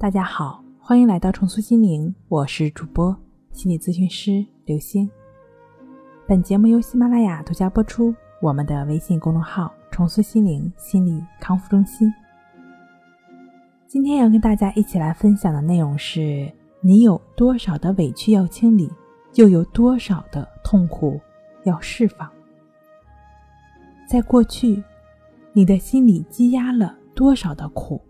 大家好，欢迎来到重塑心灵，我是主播心理咨询师刘星。本节目由喜马拉雅独家播出。我们的微信公众号“重塑心灵心理康复中心”。今天要跟大家一起来分享的内容是：你有多少的委屈要清理，就有多少的痛苦要释放。在过去，你的心里积压了多少的苦，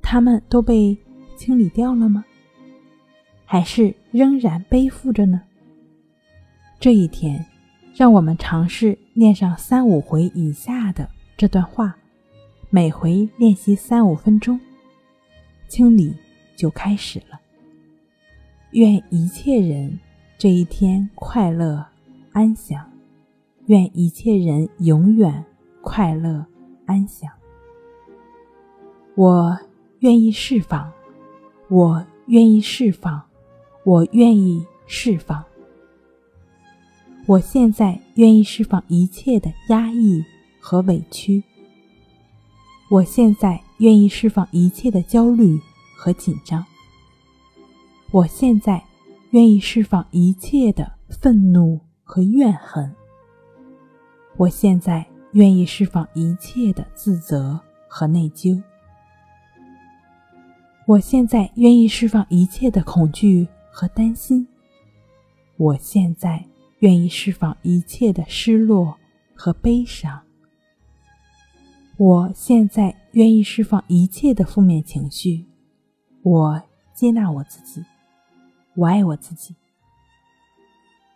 他们都被清理掉了吗？还是仍然背负着呢？这一天，让我们尝试念上三五回以下的这段话，每回练习三五分钟，清理就开始了。愿一切人这一天快乐安详。愿一切人永远快乐安详。我愿意释放，我愿意释放，我愿意释放。我现在愿意释放一切的压抑和委屈。我现在愿意释放一切的焦虑和紧张。我现在愿意释放一切的愤怒和怨恨。我现在愿意释放一切的自责和内疚。我现在愿意释放一切的恐惧和担心。我现在愿意释放一切的失落和悲伤。我现在愿意释放一切的负面情绪。我接纳我自己，我爱我自己。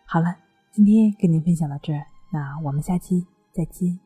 好了，今天跟您分享到这儿。那我们下期再见。